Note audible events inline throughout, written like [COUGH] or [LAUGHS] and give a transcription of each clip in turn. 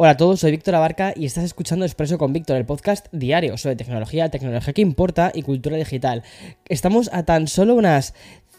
Hola a todos, soy Víctor Abarca y estás escuchando Expreso con Víctor, el podcast diario sobre tecnología, tecnología que importa y cultura digital. Estamos a tan solo unas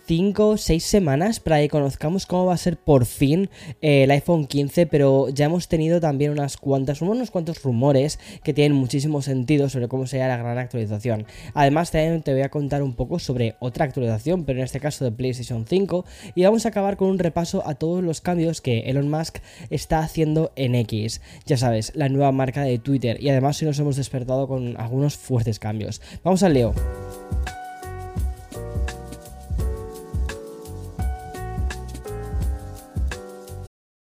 5 o 6 semanas para que conozcamos cómo va a ser por fin eh, el iPhone 15, pero ya hemos tenido también unas cuantas, unos cuantos rumores que tienen muchísimo sentido sobre cómo será la gran actualización. Además, también te voy a contar un poco sobre otra actualización, pero en este caso de PlayStation 5, y vamos a acabar con un repaso a todos los cambios que Elon Musk está haciendo en X. Ya sabes, la nueva marca de Twitter, y además hoy nos hemos despertado con algunos fuertes cambios. Vamos al Leo.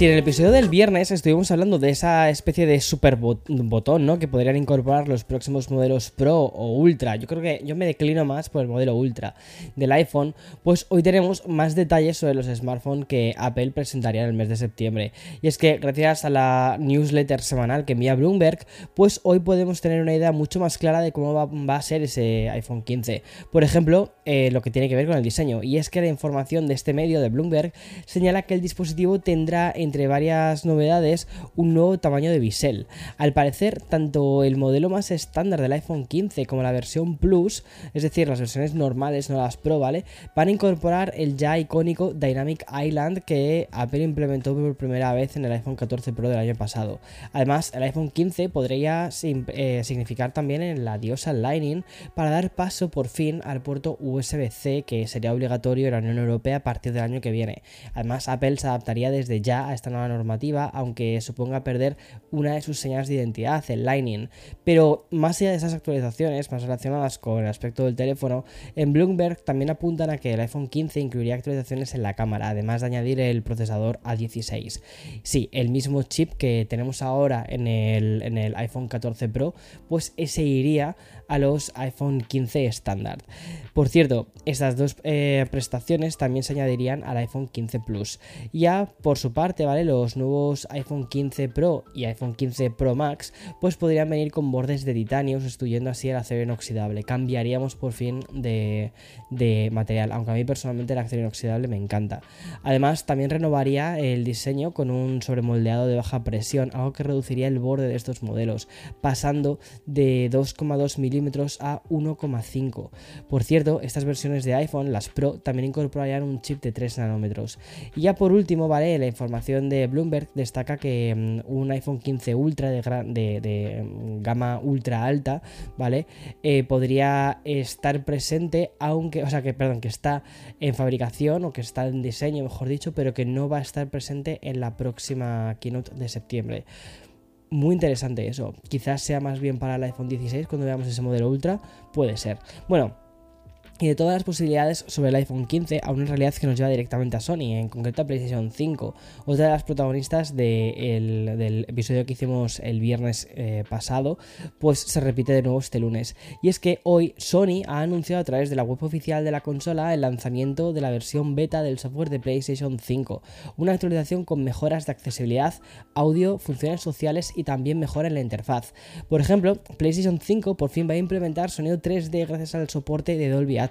Si en el episodio del viernes estuvimos hablando de esa especie de super botón, ¿no? Que podrían incorporar los próximos modelos Pro o Ultra. Yo creo que yo me declino más por el modelo Ultra del iPhone. Pues hoy tenemos más detalles sobre los smartphones que Apple presentaría en el mes de septiembre. Y es que gracias a la newsletter semanal que envía Bloomberg, pues hoy podemos tener una idea mucho más clara de cómo va, a ser ese iPhone 15. Por ejemplo, eh, lo que tiene que ver con el diseño. Y es que la información de este medio de Bloomberg señala que el dispositivo tendrá en entre varias novedades, un nuevo tamaño de bisel. Al parecer, tanto el modelo más estándar del iPhone 15 como la versión Plus, es decir, las versiones normales, no las Pro, ¿vale? Van a incorporar el ya icónico Dynamic Island que Apple implementó por primera vez en el iPhone 14 Pro del año pasado. Además, el iPhone 15 podría eh, significar también el adiós al Lightning para dar paso por fin al puerto USB-C que sería obligatorio en la Unión Europea a partir del año que viene. Además, Apple se adaptaría desde ya a esta nueva normativa, aunque suponga perder una de sus señas de identidad, el Lightning. Pero más allá de esas actualizaciones, más relacionadas con el aspecto del teléfono, en Bloomberg también apuntan a que el iPhone 15 incluiría actualizaciones en la cámara, además de añadir el procesador A16. Sí, el mismo chip que tenemos ahora en el, en el iPhone 14 Pro, pues ese iría a los iPhone 15 estándar. Por cierto, estas dos eh, prestaciones también se añadirían al iPhone 15 Plus. Ya por su parte, ¿vale? Los nuevos iPhone 15 Pro y iPhone 15 Pro Max, pues podrían venir con bordes de titanio, sustituyendo así el acero inoxidable. Cambiaríamos por fin de, de material, aunque a mí personalmente el acero inoxidable me encanta. Además, también renovaría el diseño con un sobremoldeado de baja presión, algo que reduciría el borde de estos modelos, pasando de 2,2 milímetros a 1,5. Por cierto, estas versiones de iPhone, las Pro, también incorporarían un chip de 3 nanómetros. Y ya por último, ¿vale? La información de Bloomberg destaca que mm, un iPhone 15 Ultra de, mm, gama ultra alta, ¿vale? Eh, podría estar presente, aunque, o sea, que, perdón, que está en fabricación o que está en diseño, mejor dicho, pero que no va a estar presente en la próxima keynote de septiembre muy interesante eso. Quizás sea más bien para el iPhone 16 cuando veamos ese modelo Ultra. Puede ser. Bueno, y de todas las posibilidades sobre el iPhone 15 a una realidad que nos lleva directamente a Sony, en concreto a PlayStation 5. Otra de las protagonistas del episodio que hicimos el viernes eh, pasado, pues se repite de nuevo este lunes. Y es que hoy Sony ha anunciado a través de la web oficial de la consola el lanzamiento de la versión beta del software de PlayStation 5, una actualización con mejoras de accesibilidad, audio, funciones sociales y también mejora en la interfaz. Por ejemplo, PlayStation 5 por fin va a implementar sonido 3D gracias al soporte de Dolby Atmos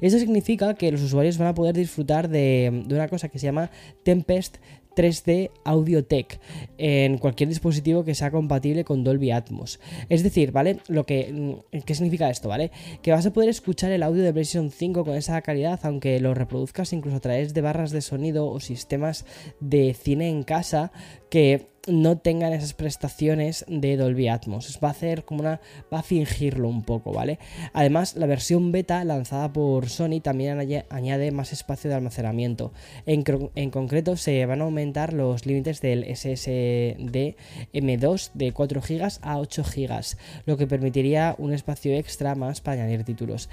eso significa que los usuarios van a poder disfrutar de, una cosa que se llama Tempest 3D Audio Tech en cualquier dispositivo que sea compatible con Dolby Atmos. Es decir, ¿vale? Lo que mm, ¿qué significa esto, ¿vale? Que vas a poder escuchar el audio de PlayStation 5 con esa calidad aunque lo reproduzcas incluso a través de barras de sonido o sistemas de cine en casa que no tengan esas prestaciones de Dolby Atmos. Va a hacer como una. va a fingirlo un poco, ¿vale? Además, la versión beta lanzada por Sony también añade más espacio de almacenamiento. En, en concreto, se van a aumentar los límites del SSD M2 de 4 GB a 8 GB, lo que permitiría un espacio extra más para añadir títulos.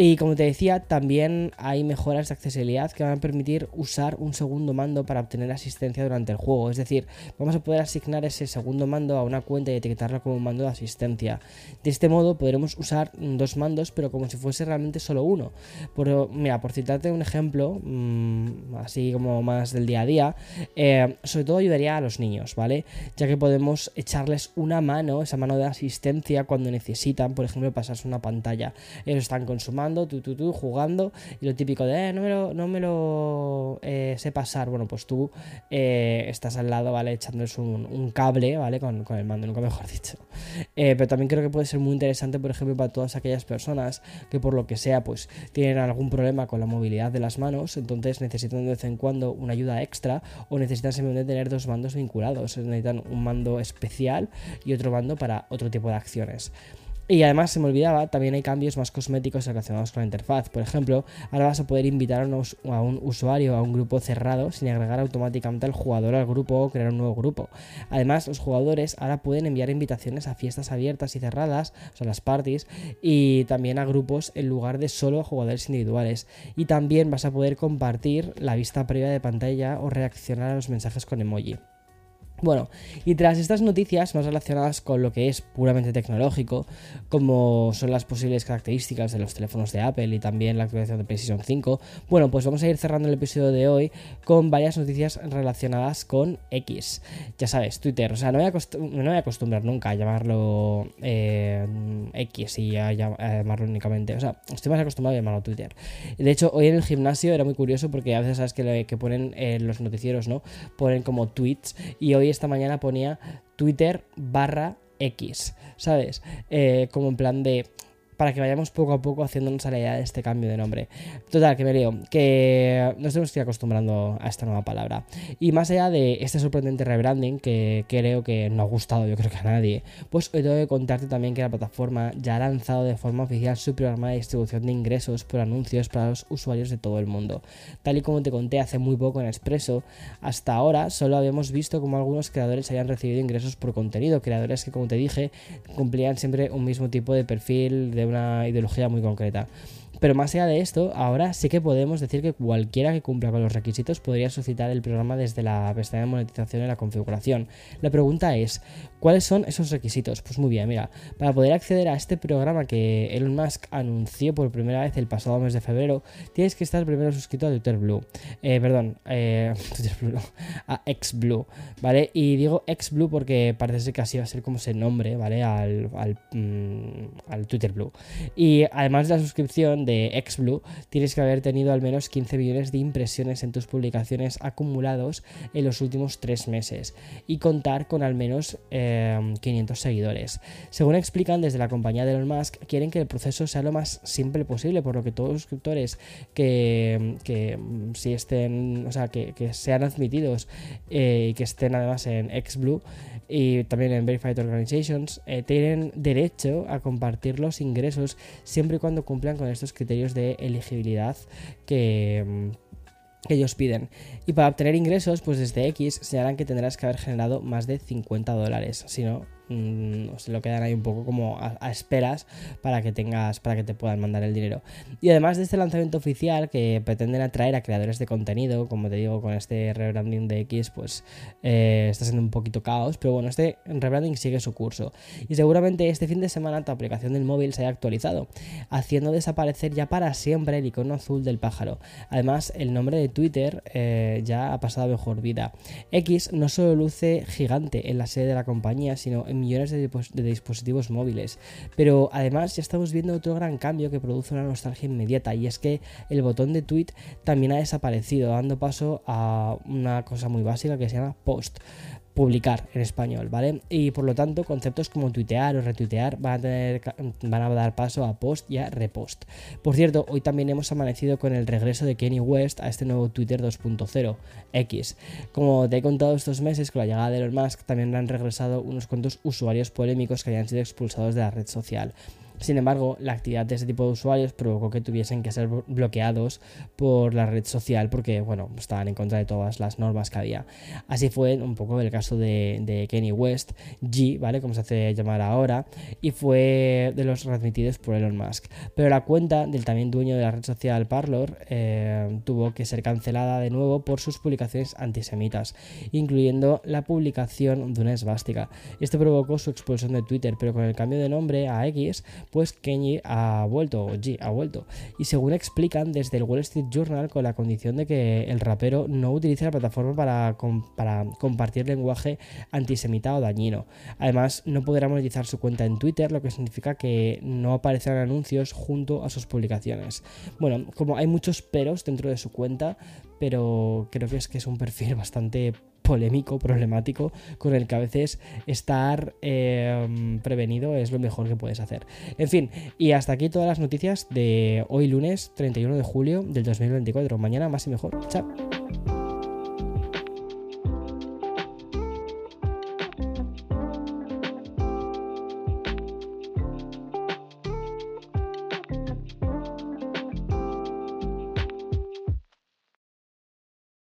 Y como te decía, también hay mejoras de accesibilidad que van a permitir usar un segundo mando para obtener asistencia durante el juego. Es decir, vamos a poder asignar ese segundo mando a una cuenta y etiquetarlo como un mando de asistencia. De este modo podremos usar dos mandos, pero como si fuese realmente solo uno. Por, mira, por citarte un ejemplo, mmm, así como más del día a día, eh, sobre todo ayudaría a los niños, ¿vale? Ya que podemos echarles una mano, esa mano de asistencia cuando necesitan, por ejemplo, pasarse una pantalla. Ellos están tú, jugando, y lo típico de, eh, no me lo, no me lo eh, sé pasar, bueno, pues tú eh, estás al lado, ¿vale? Echándoles un, un cable, ¿vale? Con, con, el mando, nunca mejor [LAUGHS] dicho. Pero también creo que puede ser muy interesante, por ejemplo, para todas aquellas personas que por lo que sea, pues tienen algún problema con la movilidad de las manos, entonces necesitan de vez en cuando una ayuda extra o necesitan simplemente tener dos mandos vinculados, necesitan un mando especial y otro mando para otro tipo de acciones. Y además se me olvidaba, también hay cambios más cosméticos relacionados con la interfaz. Por ejemplo, ahora vas a poder invitar a un, usuario a un grupo cerrado sin agregar automáticamente al jugador al grupo o crear un nuevo grupo. Además, los jugadores ahora pueden enviar invitaciones a fiestas abiertas y cerradas, o sea, las parties, y también a grupos en lugar de solo a jugadores individuales. Y también vas a poder compartir la vista previa de pantalla o reaccionar a los mensajes con emoji. Bueno, y tras estas noticias más relacionadas con lo que es puramente tecnológico, como son las posibles características de los teléfonos de Apple y también la actualización de PlayStation 5, bueno, pues vamos a ir cerrando el episodio de hoy con varias noticias relacionadas con X. Ya sabes, Twitter, o sea, no no voy a acostumbrar nunca a llamarlo eh, X y a, llamarlo únicamente, o sea, estoy más acostumbrado a llamarlo Twitter. De hecho, hoy en el gimnasio era muy curioso porque a veces sabes que, que ponen en los noticieros, ¿no? Ponen como tweets y hoy esta mañana ponía Twitter barra X, ¿sabes? Eh, como en plan de para que vayamos poco a poco haciéndonos a la idea de este cambio de nombre. Total, que me leo, que nos tenemos que ir acostumbrando a esta nueva palabra. Y más allá de este sorprendente rebranding, que creo que no ha gustado, yo creo que a nadie, pues hoy tengo que contarte también que la plataforma ya ha lanzado de forma oficial su programa de distribución de ingresos por anuncios para los usuarios de todo el mundo. Tal y como te conté hace muy poco en Expreso, hasta ahora solo habíamos visto como algunos creadores habían recibido ingresos por contenido, creadores que como te dije cumplían siempre un mismo tipo de perfil de una ideología muy concreta. Pero más allá de esto, ahora sí que podemos decir que cualquiera que cumpla con los requisitos podría suscitar el programa desde la pestaña de monetización en la configuración. La pregunta es, ¿cuáles son esos requisitos? Pues muy bien, mira, para poder acceder a este programa que Elon Musk anunció por primera vez el pasado mes de febrero, tienes que estar primero suscrito a Twitter Blue. Eh, perdón, eh, [LAUGHS] Twitter Blue, a XBlue, ¿vale? Y digo XBlue porque parece que así va a ser como se nombre, ¿vale? Al, al, mm, al Twitter Blue. Y además de la suscripción, de XBlue, tienes que haber tenido al menos 15 millones de impresiones en tus publicaciones acumulados en los últimos 3 meses y contar con al menos 500 eh, seguidores. Según explican desde la compañía de Elon Musk, quieren que el proceso sea lo más simple posible, por lo que todos los suscriptores que, que mm, si estén, o sea, que, que sean admitidos eh, y que estén además en XBlue y también en Verified Organizations, eh, tienen derecho a compartir los ingresos siempre y cuando cumplan con estos criterios de elegibilidad que ellos piden. Y para obtener ingresos, pues desde X señalan que tendrás que haber generado más de 50 dólares. Si no, Mm, se lo quedan ahí un poco como a, esperas para que tengas, para que te puedan mandar el dinero. Y además de este lanzamiento oficial que pretenden atraer a creadores de contenido, como te digo, con este rebranding de X, pues eh, está siendo un poquito caos, pero bueno, este rebranding sigue su curso. Y seguramente este fin de semana tu aplicación del móvil se haya actualizado, haciendo desaparecer ya para siempre el icono azul del pájaro. Además, el nombre de Twitter eh, ya ha pasado mejor vida. X no solo luce gigante en la sede de la compañía, sino en millones de, dispositivos móviles. Pero además ya estamos viendo otro gran cambio que produce una nostalgia inmediata y es que el botón de tweet también ha desaparecido, dando paso a una cosa muy básica que se llama post publicar en español, ¿vale? Y por lo tanto, conceptos como tuitear o retuitear van a, dar paso a post y a repost. Por cierto, hoy también hemos amanecido con el regreso de Kenny West a este nuevo Twitter 2.0, X. Como te he contado estos meses, con la llegada de Elon Musk también han regresado unos cuantos usuarios polémicos que habían sido expulsados de la red social. Sin embargo, la actividad de ese tipo de usuarios provocó que tuviesen que ser bloqueados por la red social porque, bueno, estaban en contra de todas las normas que había. Así fue un poco el caso de, Kenny West, G, ¿vale? Como se hace llamar ahora, y fue de los transmitidos por Elon Musk. Pero la cuenta del también dueño de la red social Parlor eh, tuvo que ser cancelada de nuevo por sus publicaciones antisemitas, incluyendo la publicación de una esvástica. Este provocó su expulsión de Twitter, pero con el cambio de nombre a X, pues Kenny ha vuelto, o G ha vuelto. Y según explican desde el Wall Street Journal, con la condición de que el rapero no utilice la plataforma para, para compartir lenguaje antisemita o dañino. Además, no podrá monetizar su cuenta en Twitter, lo que significa que no aparecerán anuncios junto a sus publicaciones. Bueno, como hay muchos peros dentro de su cuenta, pero creo que es que es un perfil bastante polémico, problemático, con el que a veces estar em, prevenido es lo mejor que puedes hacer. En fin, y hasta aquí todas las noticias de hoy lunes 31 de julio del 2024. Mañana más y mejor. Chao.